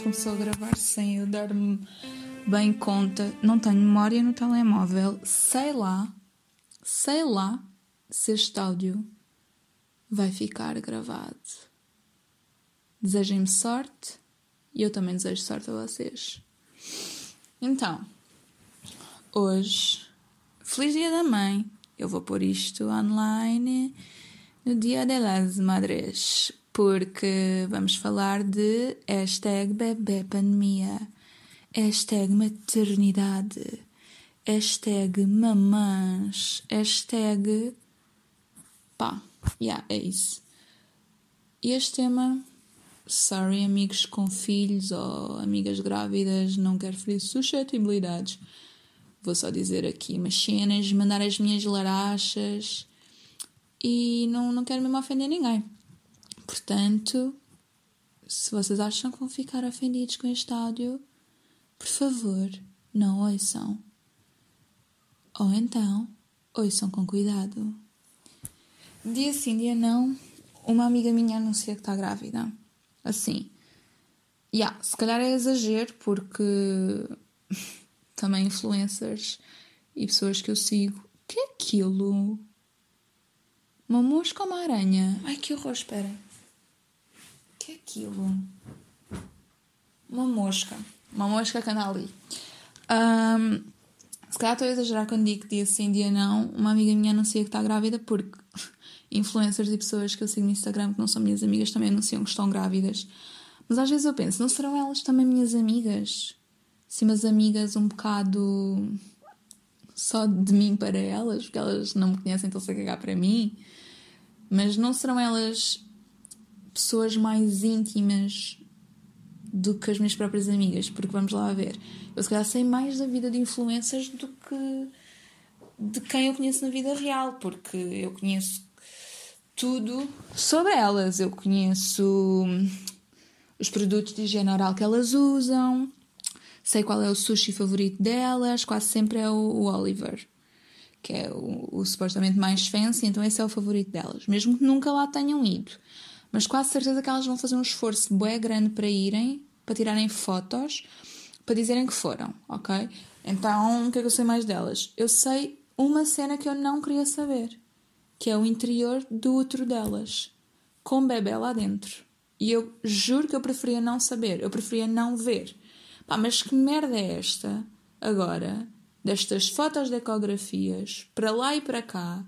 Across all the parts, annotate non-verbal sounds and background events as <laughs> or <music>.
começou a gravar sem eu dar-me bem conta. Não tenho memória no telemóvel. Sei lá, sei lá se este áudio vai ficar gravado. Desejem-me sorte e eu também desejo sorte a vocês. Então, hoje, feliz dia da mãe. Eu vou pôr isto online no Dia de las Madres, porque vamos falar de hashtag bebê pandemia, hashtag maternidade, hashtag mamãs, hashtag pá, yeah, é isso. E este tema, sorry amigos com filhos ou amigas grávidas, não quero ferir suscetibilidades. Vou só dizer aqui umas cenas, mandar as minhas larachas e não, não quero mesmo ofender ninguém. Portanto, se vocês acham que vão ficar ofendidos com este áudio, por favor, não ouçam. Ou então, ouçam com cuidado. Dia sim, dia não, uma amiga minha anuncia que está grávida. Assim. Yeah, se calhar é exagero, porque <laughs> também influencers e pessoas que eu sigo. Que é aquilo? Uma mosca ou uma aranha? Ai que horror, espera aquilo? Uma mosca. Uma mosca que anda ali. Um, se calhar estou a exagerar quando digo dia sim, dia não. Uma amiga minha anuncia que está grávida porque <laughs> influencers e pessoas que eu sigo no Instagram que não são minhas amigas também anunciam que estão grávidas. Mas às vezes eu penso, não serão elas também minhas amigas? Sim, mas amigas um bocado só de mim para elas, porque elas não me conhecem, estão-se a cagar para mim. Mas não serão elas pessoas mais íntimas do que as minhas próprias amigas, porque vamos lá ver. Eu se calhar sei mais da vida de influências do que de quem eu conheço na vida real, porque eu conheço tudo sobre elas. Eu conheço os produtos de higiene oral que elas usam, sei qual é o sushi favorito delas, quase sempre é o, o Oliver, que é o, o supostamente mais fancy, então esse é o favorito delas, mesmo que nunca lá tenham ido mas quase certeza que elas vão fazer um esforço bué grande para irem, para tirarem fotos, para dizerem que foram, ok? Então, o que é que eu sei mais delas? Eu sei uma cena que eu não queria saber, que é o interior do útero delas, com bebê lá dentro. E eu juro que eu preferia não saber, eu preferia não ver. Pá, mas que merda é esta, agora, destas fotos de ecografias, para lá e para cá,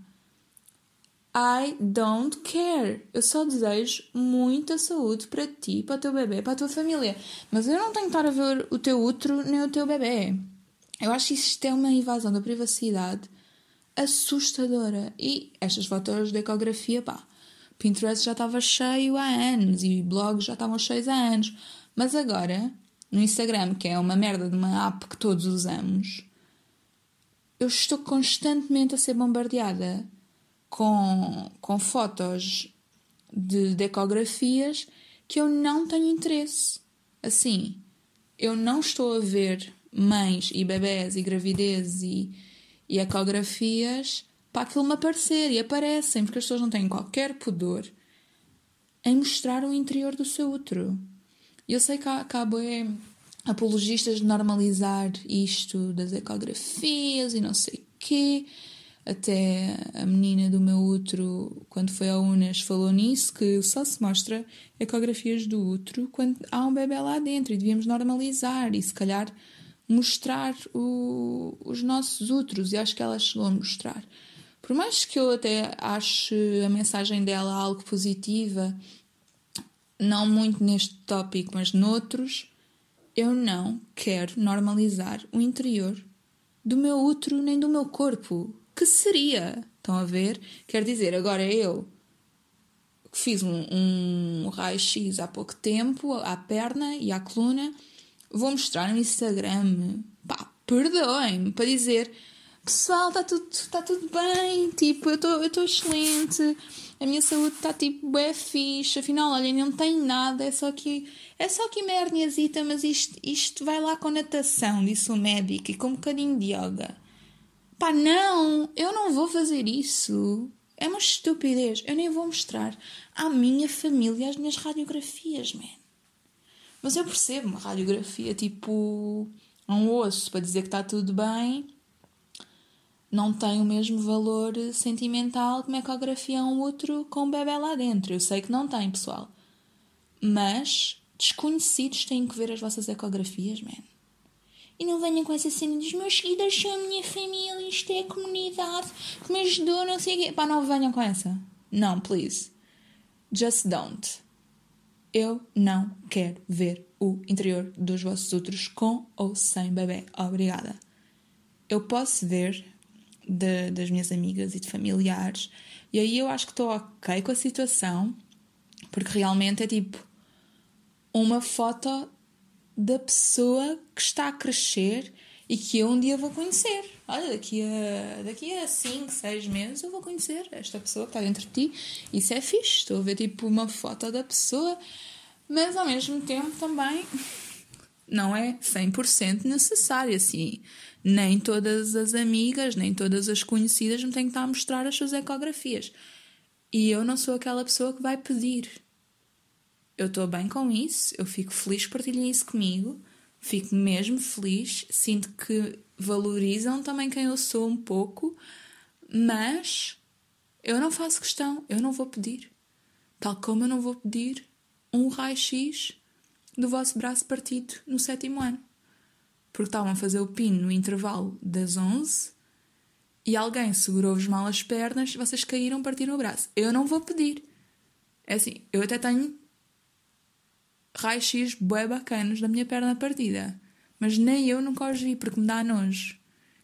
I don't care. Eu só desejo muita saúde para ti, para o teu bebê, para a tua família. Mas eu não tenho que estar a ver o teu útero nem o teu bebê. Eu acho que isto é uma invasão da privacidade assustadora. E estas fotos de ecografia, pá, Pinterest já estava cheio há anos e blogs já estavam cheios há anos. Mas agora, no Instagram, que é uma merda de uma app que todos usamos, eu estou constantemente a ser bombardeada com, com fotos de, ecografias que eu não tenho interesse. Assim, eu não estou a ver mães e bebés e gravidez e, e ecografias para aquilo me aparecer e aparecem, porque as pessoas não têm qualquer pudor em mostrar o interior do seu útero. Eu sei que há, há apologistas de normalizar isto das ecografias e não sei o quê. Até a menina do meu útero, quando foi ao UNAS, falou nisso, que só se mostra ecografias do útero quando há um bebê lá dentro e devíamos normalizar e se calhar mostrar o, os nossos úteros e acho que ela chegou a mostrar. Por mais que eu até ache a mensagem dela algo positiva, não muito neste tópico, mas noutros, eu não quero normalizar o interior do meu útero nem do meu corpo que seria. Estão a ver? Quer dizer, agora eu fiz um, um raio-x há pouco tempo à perna e à coluna, vou mostrar no Instagram. Pá, perdoem-me para dizer pessoal, está tudo, tá tudo bem, tipo, eu estou excelente, a minha saúde está tipo bem fixe, afinal, olhem, não tem nada, é só que é só que merniazita, mas isto, isto vai lá com natação, disse o médico, e com um bocadinho de yoga. Pá, não, eu não vou fazer isso. É uma estupidez. Eu nem vou mostrar à minha família as minhas radiografias, man. Mas eu percebo uma radiografia tipo um osso para dizer que está tudo bem não tem o mesmo valor sentimental que uma ecografia a um outro com um bebê lá dentro. Eu sei que não tem, pessoal. Mas desconhecidos têm que ver as vossas ecografias, man. E não venham com essa cena dos meus seguidores são a minha família, isto é a comunidade que me ajudou, não sei o quê. Pá, não venham com essa. Não, please. Just don't. Eu não quero ver o interior dos vossos outros com ou sem bebê. Obrigada. Eu posso ver de, das minhas amigas e de familiares, e aí eu acho que estou ok com a situação, porque realmente é tipo uma foto da pessoa que está a crescer e que eu um dia vou conhecer. Olha, daqui a, daqui a 5, 6 meses eu vou conhecer esta pessoa que está dentro de ti. Isso é fixe. Estou a ver tipo uma foto da pessoa, mas ao mesmo tempo também não é 100% necessário assim. Nem todas as amigas, nem todas as conhecidas me têm que estar a mostrar as suas ecografias. E eu não sou aquela pessoa que vai pedir eu estou bem com isso, eu fico feliz partilhem isso comigo, fico mesmo feliz, sinto que valorizam também quem eu sou um pouco, mas eu não faço questão, eu não vou pedir. Tal como eu não vou pedir um raio-x do vosso braço partido no sétimo ano. Porque estavam a fazer o pino no intervalo das 11 e alguém segurou-vos mal as pernas vocês caíram, partiram o braço. Eu não vou pedir. É assim, eu até tenho raios-x bué bacanos da minha perna partida. Mas nem eu nunca os vi porque me dá nojo.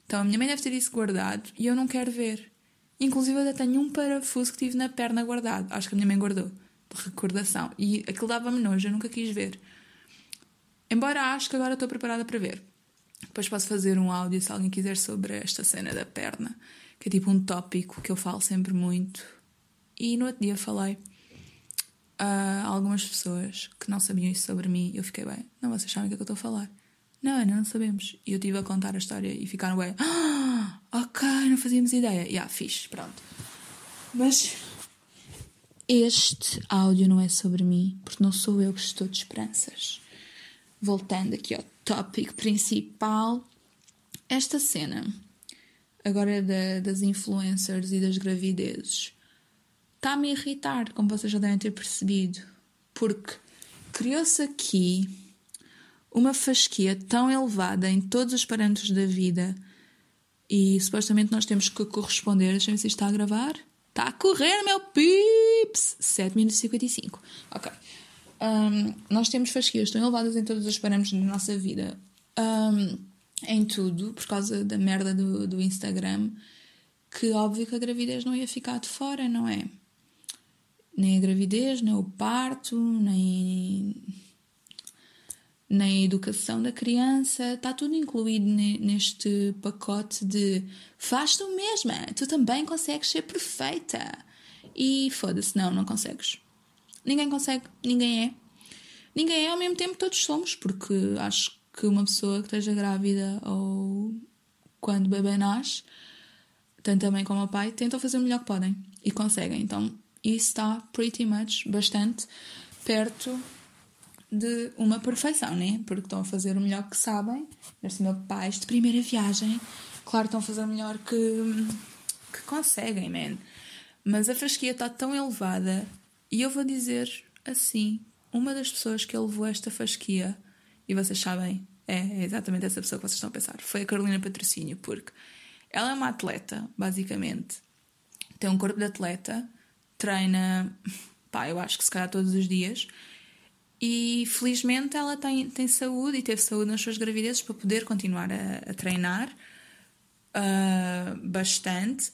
Então a minha mãe deve ter isso guardado e eu não quero ver. Inclusive eu até tenho um parafuso que tive na perna guardado. Acho que a minha mãe guardou. De recordação. E aquilo dava-me nojo, eu nunca quis ver. Embora acho que agora estou preparada para ver. Depois posso fazer um áudio se alguém quiser sobre esta cena da perna, que é tipo um tópico que eu falo sempre muito. E no outro dia falei a algumas pessoas que não sabiam isso sobre mim. Eu fiquei bem, não, vocês sabem o que é que eu estou a falar. Não, Ana, não sabemos. E eu estive a contar a história e ficaram bem, ah, ok, não fazíamos ideia. E yeah, fixe, pronto. Mas este áudio não é sobre mim, porque não sou eu que estou de esperanças. Voltando aqui ao tópico principal, esta cena agora da, das influencers e das gravidezes está-me a irritar, como vocês já devem ter percebido, porque criou-se aqui uma fasquia tão elevada em todos os parâmetros da vida e supostamente nós temos que corresponder. Deixa-me se está a gravar. Está a correr, meu pips! 7 minutos e 55. Ok. Um, nós temos fasquias tão elevadas em todos os parâmetros da nossa vida, um, em tudo, por causa da merda do, do Instagram, que óbvio que a gravidez não ia ficar de fora, não é? Nem a gravidez, nem o parto, nem, nem a educação da criança, está tudo incluído neste pacote de faz tu mesma, tu também consegues ser perfeita. E foda-se, não, não consegues. Ninguém consegue, ninguém é. Ninguém é ao mesmo tempo, todos somos, porque acho que uma pessoa que esteja grávida ou quando o bebê nasce, tanto a mãe como o pai, tentam fazer o melhor que podem e conseguem. Então e está pretty much bastante perto de uma perfeição, né? Porque estão a fazer o melhor que sabem. Este meu pais de primeira viagem, claro, estão a fazer o melhor que, que conseguem, man. Mas a fasquia está tão elevada e eu vou dizer assim: uma das pessoas que elevou esta fasquia, e vocês sabem, é exatamente essa pessoa que vocês estão a pensar, foi a Carolina Patrocínio, porque ela é uma atleta, basicamente, tem um corpo de atleta treina, pá, eu acho que se calhar todos os dias. E felizmente ela tem, tem saúde e teve saúde nas suas gravidezes para poder continuar a, a treinar uh, bastante.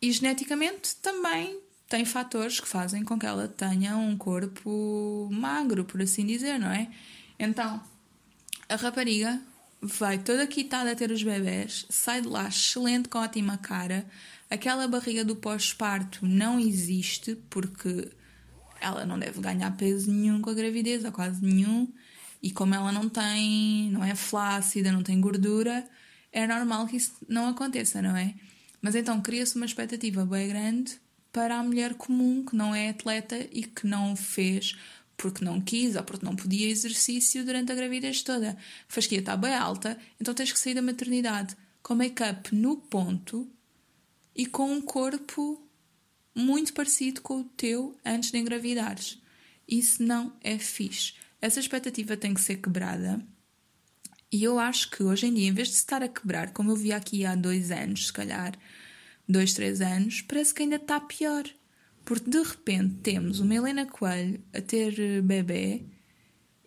E geneticamente também tem fatores que fazem com que ela tenha um corpo magro, por assim dizer, não é? Então, a rapariga vai toda quitada a ter os bebés, sai de lá excelente, com ótima cara, Aquela barriga do pós-parto não existe porque ela não deve ganhar peso nenhum com a gravidez, ou quase nenhum, e como ela não tem, não é flácida, não tem gordura, é normal que isso não aconteça, não é? Mas então cria-se uma expectativa bem grande para a mulher comum que não é atleta e que não fez porque não quis ou porque não podia exercício durante a gravidez toda. A fasquia está bem alta, então tens que sair da maternidade com make-up no ponto e com um corpo muito parecido com o teu antes de engravidares. Isso não é fixe. Essa expectativa tem que ser quebrada. E eu acho que hoje em dia, em vez de estar a quebrar, como eu vi aqui há dois anos, se calhar, dois, três anos, parece que ainda está pior. Porque de repente temos uma Helena Coelho a ter eh, bebê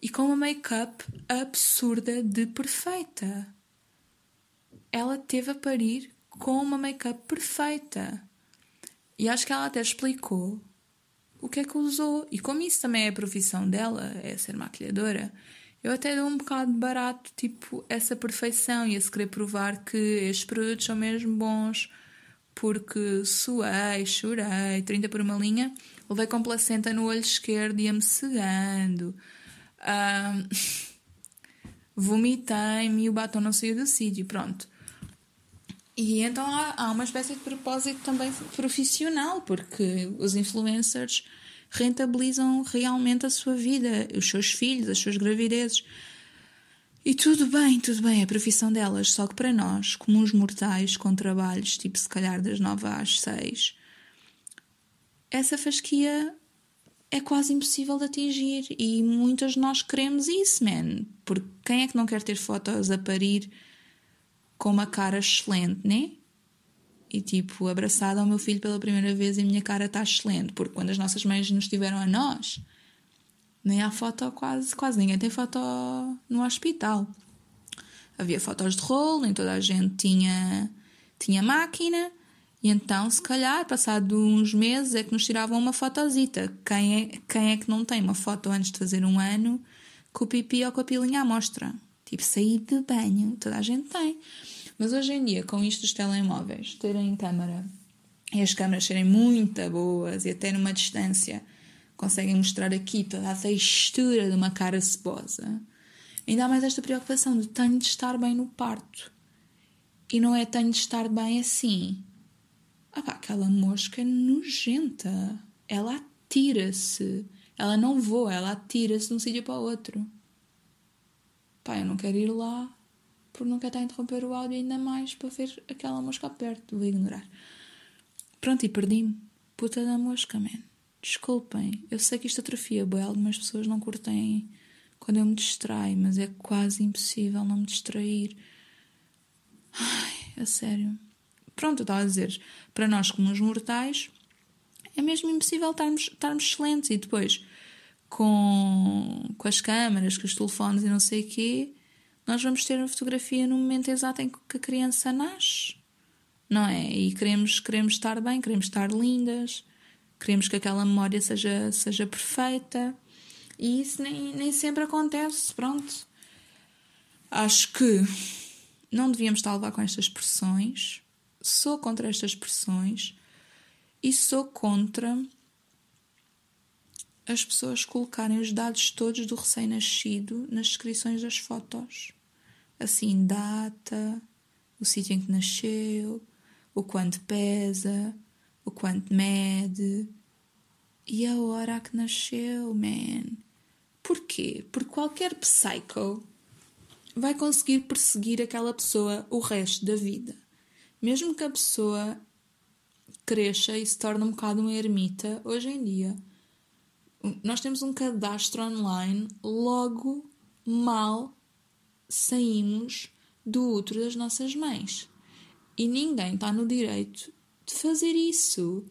e com uma make-up absurda de perfeita. Ela teve a parir com uma make-up perfeita. E acho que ela até explicou o que é que usou. E como isso também é a profissão dela, é ser maquilhadora, eu até dou um bocado de barato, tipo, essa perfeição e esse querer provar que estes produtos são mesmo bons porque suei, chorei, 30 por uma linha, levei com placenta no olho esquerdo e ia-me cegando. Um, <laughs> Vomitei-me e o batom não saiu do sítio, pronto. E então há, há uma espécie de propósito também profissional, porque os influencers rentabilizam realmente a sua vida, os seus filhos, as suas gravidezes. E tudo bem, tudo bem, é a profissão delas, só que para nós, comuns mortais, com trabalhos tipo se calhar das nove às seis, essa fasquia é quase impossível de atingir e muitas de nós queremos isso, man. Porque quem é que não quer ter fotos a parir com uma cara excelente, né? E tipo, abraçada ao meu filho pela primeira vez e a minha cara está excelente, porque quando as nossas mães nos tiveram a nós, nem há foto quase, quase ninguém tem foto no hospital. Havia fotos de rolo, nem toda a gente tinha, tinha máquina, e então, se calhar, passado uns meses, é que nos tiravam uma fotozita. Quem é, quem é que não tem uma foto antes de fazer um ano com o pipi ou com a pilinha à mostra? Tipo, sair de banho, toda a gente tem. Mas hoje em dia, com isto dos telemóveis, terem câmara e as câmaras serem muito boas e até numa distância conseguem mostrar aqui toda a textura de uma cara cebosa, ainda há mais esta preocupação de tenho de estar bem no parto. E não é tenho de estar bem assim. Ah pá, aquela mosca nojenta. Ela atira-se. Ela não voa, ela atira-se de um sítio para o outro. Pá, eu não quero ir lá porque não quero estar a interromper o áudio ainda mais para ver aquela mosca perto. Vou ignorar. Pronto, e perdi-me. Puta da mosca, man. Desculpem, eu sei que isto atrofia bem, algumas pessoas não curtem quando eu me distraio, mas é quase impossível não me distrair. Ai, a sério. Pronto, eu estava a dizer, para nós como os mortais, é mesmo impossível estarmos, estarmos excelentes e depois com, com as câmaras, com os telefones e não sei o quê, nós vamos ter a fotografia no momento exato em que a criança nasce, não é? E queremos, queremos estar bem, queremos estar lindas, Queremos que aquela memória seja, seja perfeita e isso nem, nem sempre acontece. Pronto. Acho que não devíamos estar a levar com estas pressões. Sou contra estas pressões e sou contra as pessoas colocarem os dados todos do recém-nascido nas descrições das fotos. Assim, data, o sítio em que nasceu, o quanto pesa, o quanto mede e a hora que nasceu, man. Porquê? Porque qualquer psycho vai conseguir perseguir aquela pessoa o resto da vida. Mesmo que a pessoa cresça e se torne um bocado uma ermita, hoje em dia nós temos um cadastro online, logo mal saímos do útero das nossas mães. E ninguém está no direito de fazer isso.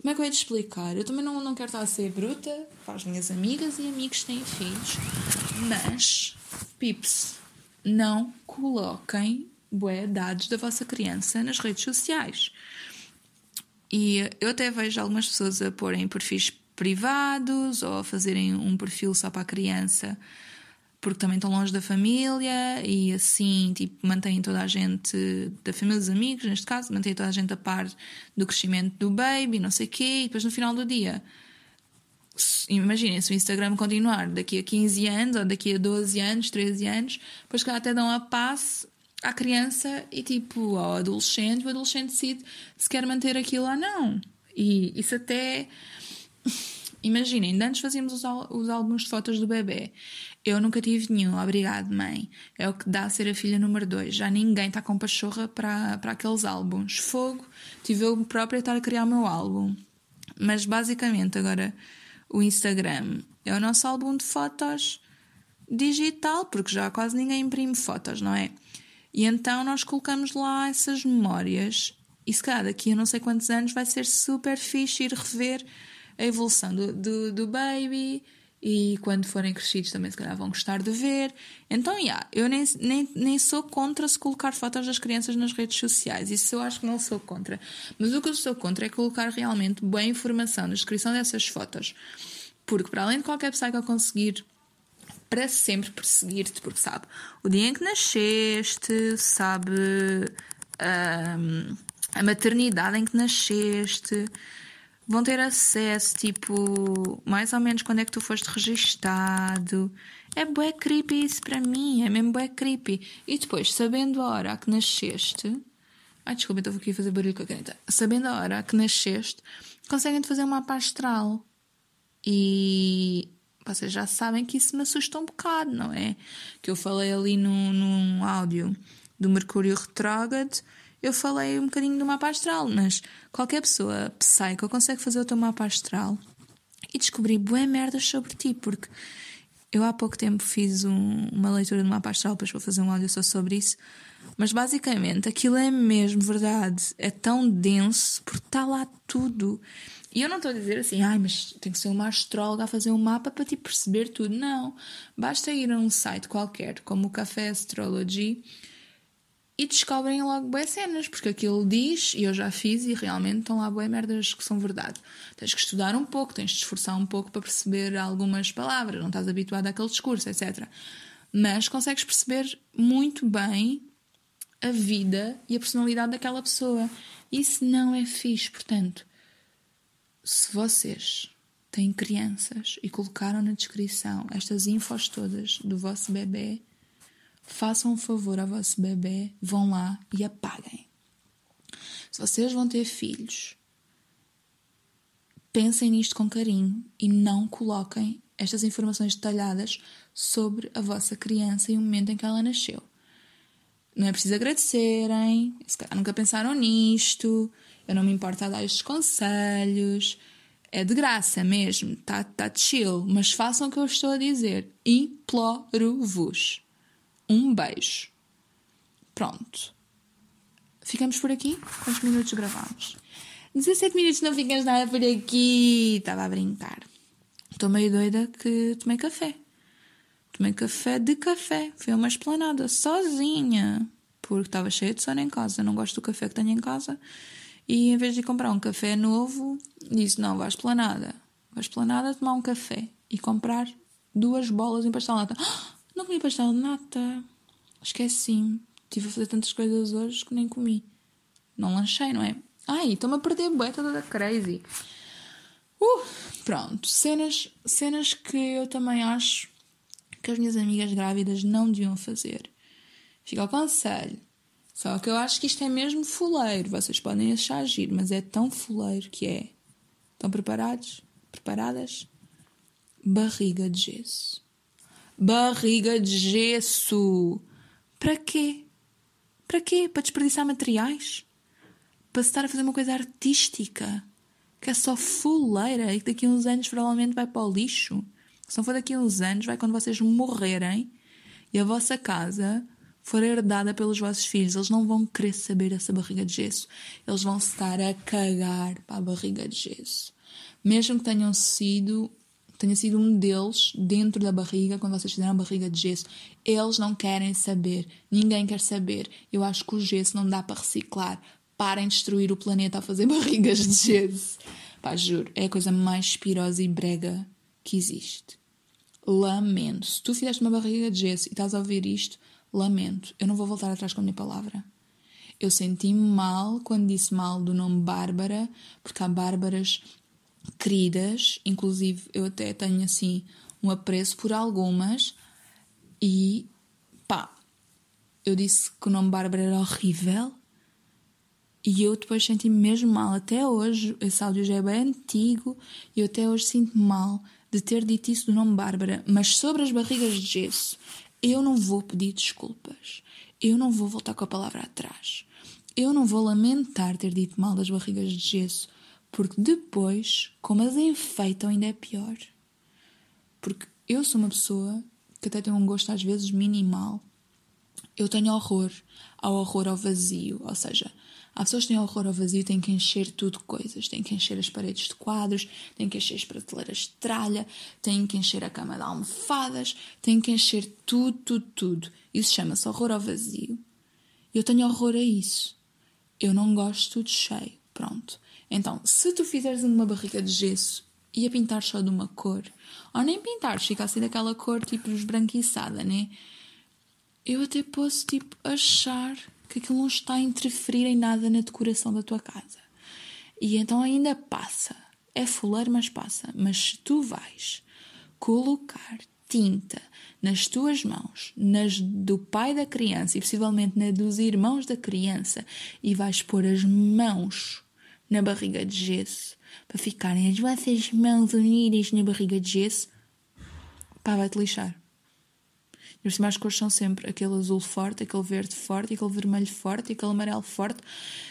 Como é que eu ia te explicar? Eu também não, não quero estar a ser bruta para as minhas amigas e amigos que têm filhos, mas, pips, não coloquem bué, dados da vossa criança nas redes sociais. E eu até vejo algumas pessoas a porem perfis privados ou a fazerem um perfil só para a criança porque também estão longe da família e assim, tipo, mantêm toda a gente, da família dos amigos, neste caso, mantêm toda a gente a par do crescimento do baby, não sei o quê, e depois no final do dia, imaginem, se o Instagram continuar daqui a 15 anos, ou daqui a 12 anos, 13 anos, depois que até dão a passe à criança e tipo, ao adolescente, o adolescente decide se quer manter aquilo ou não. E isso até Imaginem, antes fazíamos os, os álbuns de fotos do bebê. Eu nunca tive nenhum, obrigado, mãe. É o que dá a ser a filha número dois. Já ninguém está com pachorra para, para aqueles álbuns. Fogo, tive eu própria a estar a criar o meu álbum. Mas basicamente, agora, o Instagram é o nosso álbum de fotos digital, porque já quase ninguém imprime fotos, não é? E então nós colocamos lá essas memórias e se calhar daqui a não sei quantos anos vai ser super fixe ir rever a evolução do, do, do baby e quando forem crescidos também se calhar vão gostar de ver. Então, yeah, eu nem, nem, nem sou contra se colocar fotos das crianças nas redes sociais. Isso eu acho que não sou contra. Mas o que eu sou contra é colocar realmente boa informação na descrição dessas fotos. Porque para além de qualquer eu conseguir para sempre perseguir-te, porque sabe o dia em que nasceste, sabe um, a maternidade em que nasceste, vão ter acesso, tipo, mais ou menos quando é que tu foste registado. É bué creepy isso para mim, é mesmo bué creepy. E depois, sabendo a hora que nasceste... Ai, desculpa, estou aqui a fazer barulho com a caneta. Sabendo a hora que nasceste, conseguem-te fazer um mapa astral. E vocês já sabem que isso me assusta um bocado, não é? Que eu falei ali num áudio do Mercúrio retrógrado eu falei um bocadinho do mapa astral, mas qualquer pessoa psycho consegue fazer o teu mapa astral e descobrir boas merdas sobre ti, porque eu há pouco tempo fiz um, uma leitura do mapa astral, depois vou fazer um áudio só sobre isso. Mas basicamente aquilo é mesmo verdade, é tão denso porque está lá tudo. E eu não estou a dizer assim, ai, mas tem que ser uma astróloga a fazer um mapa para te perceber tudo. Não. Basta ir a um site qualquer, como o Café Astrology, e descobrem logo boas cenas, porque aquilo diz, e eu já fiz, e realmente estão lá boas merdas que são verdade. Tens que estudar um pouco, tens de esforçar um pouco para perceber algumas palavras, não estás habituado àquele discurso, etc. Mas consegues perceber muito bem a vida e a personalidade daquela pessoa. Isso não é fixe, portanto, se vocês têm crianças e colocaram na descrição estas infos todas do vosso bebê, façam um favor ao vosso bebê, vão lá e apaguem. Se vocês vão ter filhos, pensem nisto com carinho e não coloquem estas informações detalhadas sobre a vossa criança e o momento em que ela nasceu. Não é preciso agradecerem, se calhar nunca pensaram nisto, eu não me importo a dar estes conselhos, é de graça mesmo, tá, tá chill, mas façam o que eu estou a dizer. Imploro-vos. Um beijo. Pronto. Ficamos por aqui? Quantos minutos gravamos? 17 minutos não ficas nada por aqui. Estava a brincar. Estou meio doida que tomei café. Tomei café de café. Fui a uma esplanada sozinha. Porque estava cheia de sono em casa. Não gosto do café que tenho em casa. E em vez de comprar um café novo, disse: Não, vá à esplanada. Vá à esplanada tomar um café. E comprar duas bolas em pastel nata. <gasps> Não comi pastel de nata. Esqueci-me. Estive a fazer tantas coisas hoje que nem comi. Não lanchei, não é? Ai, estou-me a perder bué toda crazy. Uh, pronto. Cenas, cenas que eu também acho que as minhas amigas grávidas não deviam fazer. Fica ao conselho. Só que eu acho que isto é mesmo fuleiro. Vocês podem achar agir, mas é tão fuleiro que é. Estão preparados? Preparadas? Barriga de gesso. Barriga de gesso. Para quê? Para quê? Para desperdiçar materiais? Para se estar a fazer uma coisa artística? Que é só fuleira e que daqui a uns anos provavelmente vai para o lixo? Se não for daqui a uns anos, vai quando vocês morrerem e a vossa casa for herdada pelos vossos filhos. Eles não vão querer saber essa barriga de gesso. Eles vão estar a cagar para a barriga de gesso. Mesmo que tenham sido tenha sido um deles dentro da barriga, quando vocês fizeram a barriga de gesso. Eles não querem saber, ninguém quer saber. Eu acho que o gesso não dá para reciclar. Parem de destruir o planeta a fazer <laughs> barrigas de gesso. Pá, juro, é a coisa mais espirosa e brega que existe. Lamento. Se tu fizeste uma barriga de gesso e estás a ouvir isto, lamento. Eu não vou voltar atrás com a minha palavra. Eu senti-me mal quando disse mal do nome Bárbara, porque há Bárbaras queridas, inclusive eu até tenho assim um apreço por algumas, e pá, eu disse que o nome Bárbara era horrível. E eu depois senti-me mesmo mal. Até hoje, esse áudio já é bem antigo e eu até hoje sinto-me mal de ter dito isso do nome Bárbara. Mas sobre as barrigas de gesso, eu não vou pedir desculpas. Eu não vou voltar com a palavra atrás. Eu não vou lamentar ter dito mal das barrigas de gesso, porque depois, como as enfeitam, ainda é pior. Porque eu sou uma pessoa que até tem um gosto às vezes minimal. Eu tenho horror ao horror ao vazio, ou seja, Há pessoas que têm horror ao vazio, têm que encher tudo de coisas. Têm que encher as paredes de quadros, têm que encher as prateleiras de tralha, têm que encher a cama de almofadas, têm que encher tudo, tudo, tudo. Isso chama-se horror ao vazio. Eu tenho horror a isso. Eu não gosto tudo cheio. Pronto. Então, se tu fizeres uma barriga de gesso e a pintar só de uma cor, ou nem pintar, fica assim daquela cor tipo esbranquiçada, né? Eu até posso, tipo, achar que aquilo não está a interferir em nada na decoração da tua casa. E então ainda passa. É fuleiro, mas passa. Mas se tu vais colocar tinta nas tuas mãos, nas do pai da criança e possivelmente na dos irmãos da criança, e vais pôr as mãos na barriga de gesso para ficarem as vossas mãos unidas na barriga de gesso, pá, vai-te lixar. E por cima as cores são sempre aquele azul forte, aquele verde forte, aquele vermelho forte, aquele amarelo forte,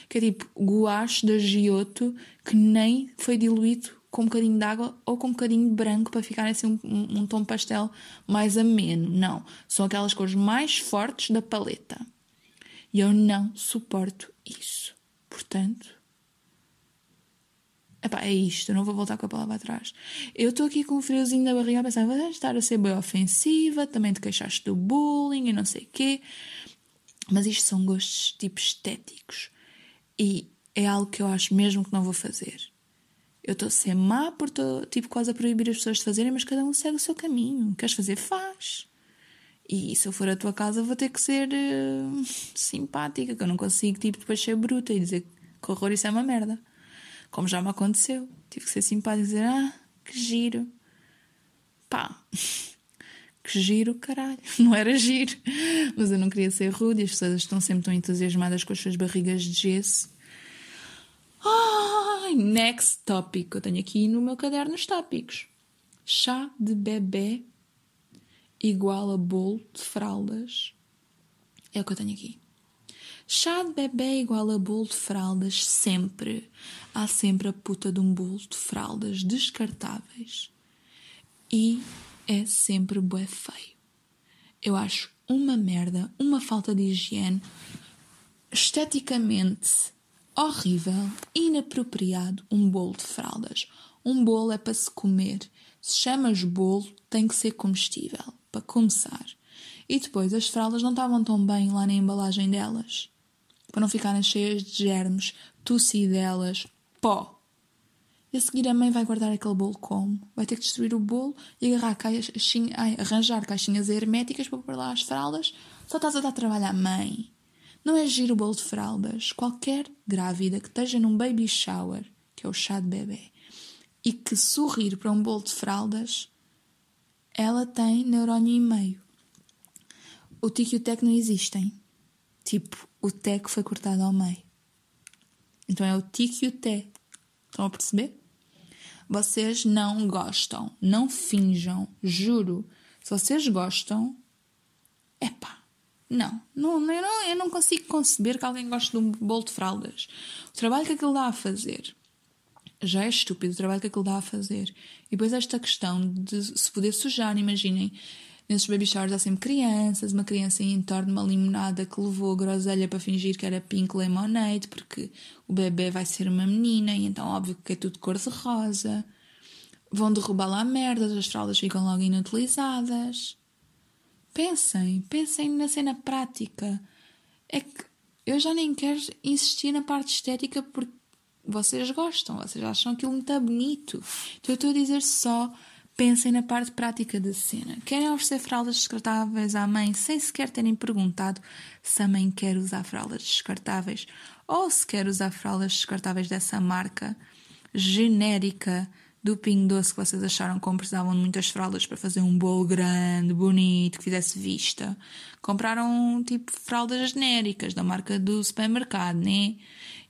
que é tipo guache da Giotto que nem foi diluído com um bocadinho de água ou com um bocadinho de branco para ficar assim um, um, um tom pastel mais ameno. Não. São aquelas cores mais fortes da paleta. E eu não suporto isso. Portanto, Epá, é isto, não vou voltar com a palavra atrás. Eu estou aqui com um friozinho da barriga a pensar, vais estar a ser bem ofensiva, também te queixaste do bullying e não sei quê. Mas isto são gostos tipo estéticos. E é algo que eu acho mesmo que não vou fazer. Eu estou a ser má por tipo quase a proibir as pessoas de fazerem, mas cada um segue o seu caminho. Queres fazer, faz. E se eu for à tua casa vou ter que ser uh, simpática, que eu não consigo tipo depois ser bruta e dizer que horror isso é uma merda. Como já me aconteceu. Tive que ser simpática e dizer: Ah, que giro. Pá, <laughs> que giro, caralho. <laughs> Não era giro. Mas eu não queria ser rude e as pessoas estão sempre tão entusiasmadas com as suas barrigas de gesso. Ai, next topic. Eu tenho aqui no meu caderno os tópicos. Chá de bebê igual a bolo de fraldas. É o que eu tenho aqui. Chá de bebê igual a bolo de fraldas sempre. Há sempre a puta de um bolo de fraldas descartáveis. E é sempre bué feio. Eu acho uma merda, uma falta de higiene, esteticamente horrível, inapropriado um bolo de fraldas. Um bolo é para se comer. Se chamas bolo, tem que ser comestível, para começar. E depois as fraldas não estavam tão bem lá na embalagem delas para não ficarem cheias de germes, tossidelas, pó. E a seguir a mãe vai guardar aquele bolo como? Vai ter que destruir o bolo e agarrar ai, arranjar caixinhas herméticas para pôr lá as fraldas? Só estás a dar trabalho à mãe. Não é giro o bolo de fraldas. Qualquer grávida que esteja num baby shower, que é o chá de bebê, e que sorrir para um bolo de fraldas, ela tem neurónio e meio. O tico e o tec não existem. Tipo, o té que foi cortado ao meio. Então é o tique e o té. Estão a perceber? Vocês não gostam, não finjam, juro. Se vocês gostam, epá, não, não, eu não, eu não consigo conceber que alguém goste de um bolo de fraldas. O trabalho que aquilo dá a fazer já é estúpido o trabalho que aquilo dá a fazer. E depois esta questão de se poder sujar, imaginem, Nesses baby showers há sempre crianças, uma criança em torno de uma limonada que levou a groselha para fingir que era pink lemonade, porque o bebê vai ser uma menina e então óbvio que é tudo cor-de-rosa. Vão derrubar lá merdas, as fraldas ficam logo inutilizadas. Pensem, pensem na cena prática. É que eu já nem quero insistir na parte estética porque vocês gostam, vocês acham aquilo muito bonito. Então eu estou a dizer só Pensem na parte prática da cena. Querem oferecer fraldas descartáveis à mãe sem sequer terem perguntado se a mãe quer usar fraldas descartáveis ou se quer usar fraldas descartáveis dessa marca genérica do Pingo Doce que vocês acharam que precisavam de muitas fraldas para fazer um bolo grande, bonito, que fizesse vista. Compraram tipo fraldas genéricas da marca do supermercado, né?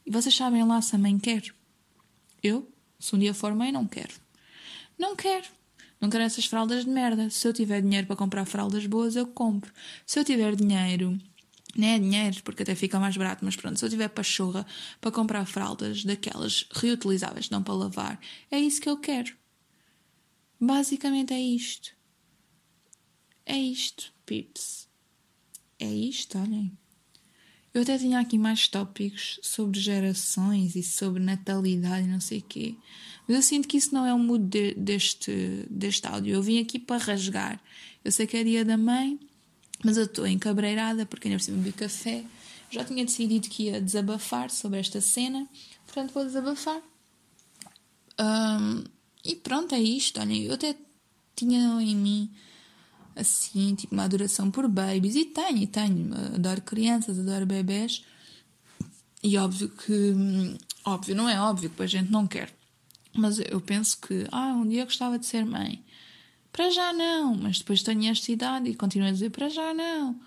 E vocês sabem lá se a mãe quer. Eu, se um dia for mãe, não quero. Não quero. Não quero essas fraldas de merda. Se eu tiver dinheiro para comprar fraldas boas, eu compro. Se eu tiver dinheiro, nem é dinheiro, porque até fica mais barato, mas pronto, se eu tiver pachorra para comprar fraldas daquelas reutilizáveis, não para lavar, é isso que eu quero. Basicamente é isto. É isto, pips. É isto, olhem. Eu até tinha aqui mais tópicos sobre gerações e sobre natalidade e não sei o quê. Mas eu sinto que isso não é o mood de, deste, deste áudio. Eu vim aqui para rasgar. Eu sei que é dia da mãe, mas eu estou encabreirada porque ainda por cima bebi café. Já tinha decidido que ia desabafar sobre esta cena, portanto vou desabafar. Um, e pronto, é isto. Olhem, eu até tinha em mim assim, tipo, uma adoração por babies, e tenho, e tenho, adoro crianças, adoro bebés, e óbvio que, óbvio, não é óbvio que a gente não quer, mas eu penso que, ah, um dia gostava de ser mãe. Para já não, mas depois tenho esta idade e continuo a dizer para já não.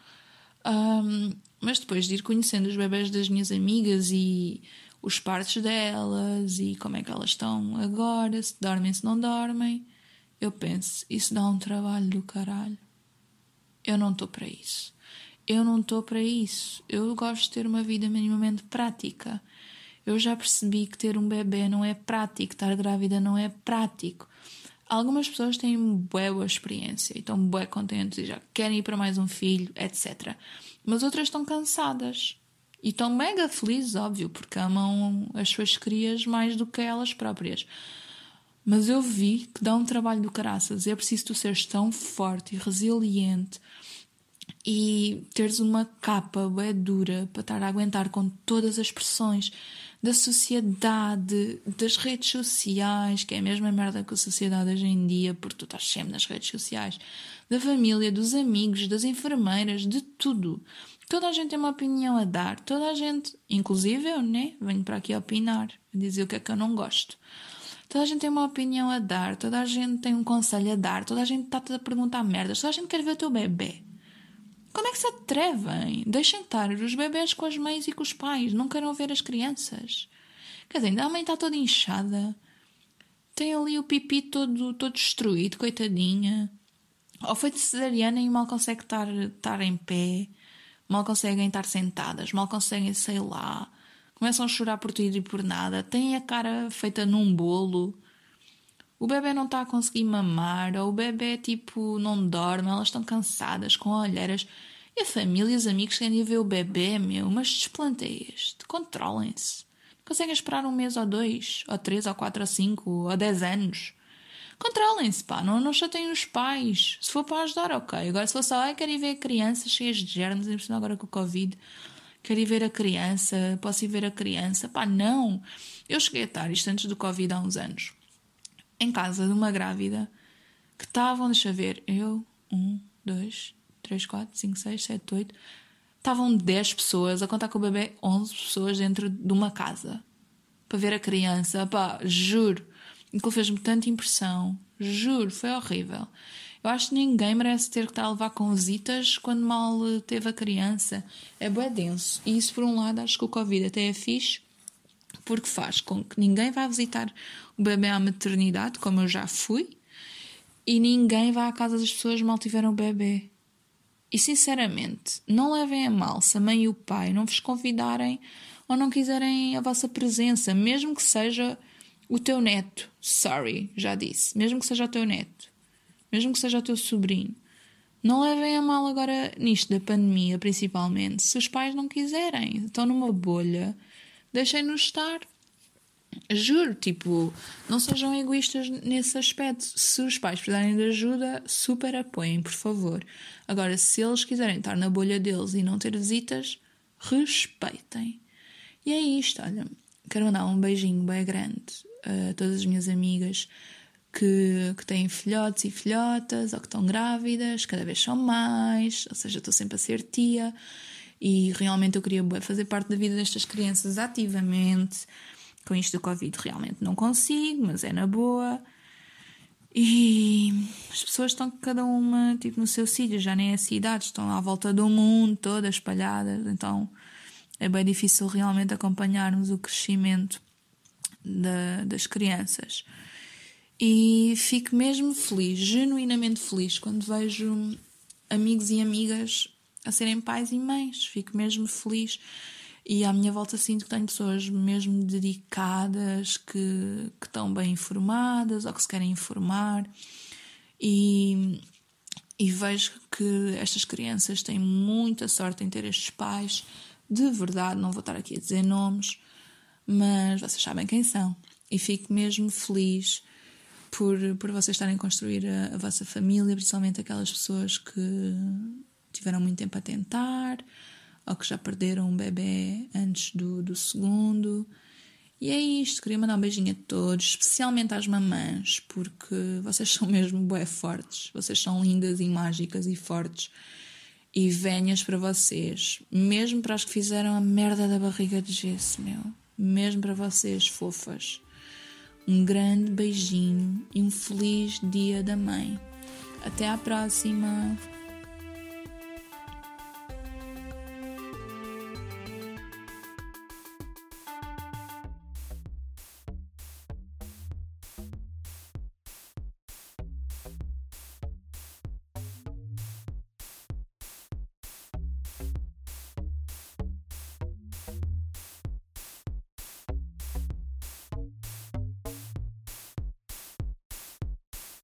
Um, mas depois de ir conhecendo os bebés das minhas amigas e os partos delas e como é que elas estão agora, se dormem, se não dormem, eu penso, isso dá um trabalho do caralho. Eu não estou para isso. Eu não estou para isso. Eu gosto de ter uma vida minimamente prática. Eu já percebi que ter um bebê não é prático, estar grávida não é prático. Algumas pessoas têm boa, experiência e estão bué contentes e já querem ir para mais um filho, etc. Mas outras estão cansadas e estão mega felizes, óbvio, porque amam as suas crias mais do que elas próprias. Mas eu vi que dá um trabalho do caraças. É preciso tu seres tão forte e resiliente e teres uma capa bem dura para estar a aguentar com todas as pressões da sociedade, das redes sociais, que é a mesma merda que a sociedade hoje em dia, porque tu estás sempre nas redes sociais, da família, dos amigos, das enfermeiras, de tudo. Toda a gente tem uma opinião a dar, toda a gente, inclusive eu, né? Venho para aqui opinar, dizer o que é que eu não gosto. Toda a gente tem uma opinião a dar, toda a gente tem um conselho a dar, toda a gente está a perguntar merdas, toda a gente quer ver o teu bebê. Como é que se atrevem? Deixem estar os bebés com as mães e com os pais, não queiram ver as crianças. Quer dizer, a mãe está toda inchada, tem ali o pipi todo, todo destruído, coitadinha. Ou foi de cesariana e mal consegue estar, estar em pé, mal conseguem estar sentadas, mal conseguem, sei lá, começam a chorar por tudo e por nada, têm a cara feita num bolo, o bebê não está a conseguir mamar, ou o bebê tipo não dorme, elas estão cansadas, com olheiras. E a família e os amigos querem ver o bebê, meu, mas desplanteias, controlem-se. Conseguem esperar um mês ou dois, ou três, ou quatro, ou cinco, ou dez anos. Controlem-se, pá, não, não chateiem os pais. Se for para ajudar, ok. Agora, se for só, ai, quero ir ver a criança cheias de germes, agora com o Covid, quero ir ver a criança, posso ir ver a criança. Pá, não. Eu cheguei a estar isto antes do Covid há uns anos. Em casa de uma grávida que estavam, deixa ver, eu, um, dois, três, quatro, cinco, seis, sete, oito. Estavam dez pessoas, a contar com o bebê, onze pessoas dentro de uma casa. Para ver a criança. Pá, juro. Aquilo fez-me tanta impressão. Juro, foi horrível. Eu acho que ninguém merece ter que estar a levar com visitas quando mal teve a criança. É bem denso. E isso, por um lado, acho que o Covid até é fixe, porque faz com que ninguém vá visitar o bebê à maternidade, como eu já fui, e ninguém vá à casa das pessoas mal tiveram o bebê. E sinceramente, não levem a mal se a mãe e o pai não vos convidarem ou não quiserem a vossa presença, mesmo que seja o teu neto. Sorry, já disse. Mesmo que seja o teu neto mesmo que seja o teu sobrinho. Não levem a mal agora nisto da pandemia, principalmente. Se os pais não quiserem, estão numa bolha, deixem-nos estar. Juro, tipo, não sejam egoístas nesse aspecto. Se os pais precisarem de ajuda, super apoiem, por favor. Agora, se eles quiserem estar na bolha deles e não ter visitas, respeitem. E é isto, olha. Quero mandar um beijinho bem grande a todas as minhas amigas que, que têm filhotes e filhotas ou que estão grávidas, cada vez são mais, ou seja, estou sempre a ser tia e realmente eu queria fazer parte da vida destas crianças ativamente. Com isto do Covid realmente não consigo, mas é na boa. E as pessoas estão cada uma tipo no seu sítio, já nem é cidade, estão à volta do mundo, todas espalhadas. Então é bem difícil realmente acompanharmos o crescimento da, das crianças. E fico mesmo feliz, genuinamente feliz, quando vejo amigos e amigas a serem pais e mães. Fico mesmo feliz. E à minha volta sinto que tenho pessoas mesmo dedicadas, que, que estão bem informadas ou que se querem informar. E, e vejo que estas crianças têm muita sorte em ter estes pais. De verdade, não vou estar aqui a dizer nomes, mas vocês sabem quem são. E fico mesmo feliz por, por vocês estarem a construir a, a vossa família, principalmente aquelas pessoas que tiveram muito tempo a tentar ou que já perderam um bebê antes do, do segundo. E é isto, queria mandar um beijinho a todos, especialmente às mamãs, porque vocês são mesmo bué fortes, vocês são lindas e mágicas e fortes e venhas para vocês, mesmo para as que fizeram a merda da barriga de gesso, meu, mesmo para vocês, fofas. Um grande beijinho e um feliz Dia da Mãe. Até à próxima!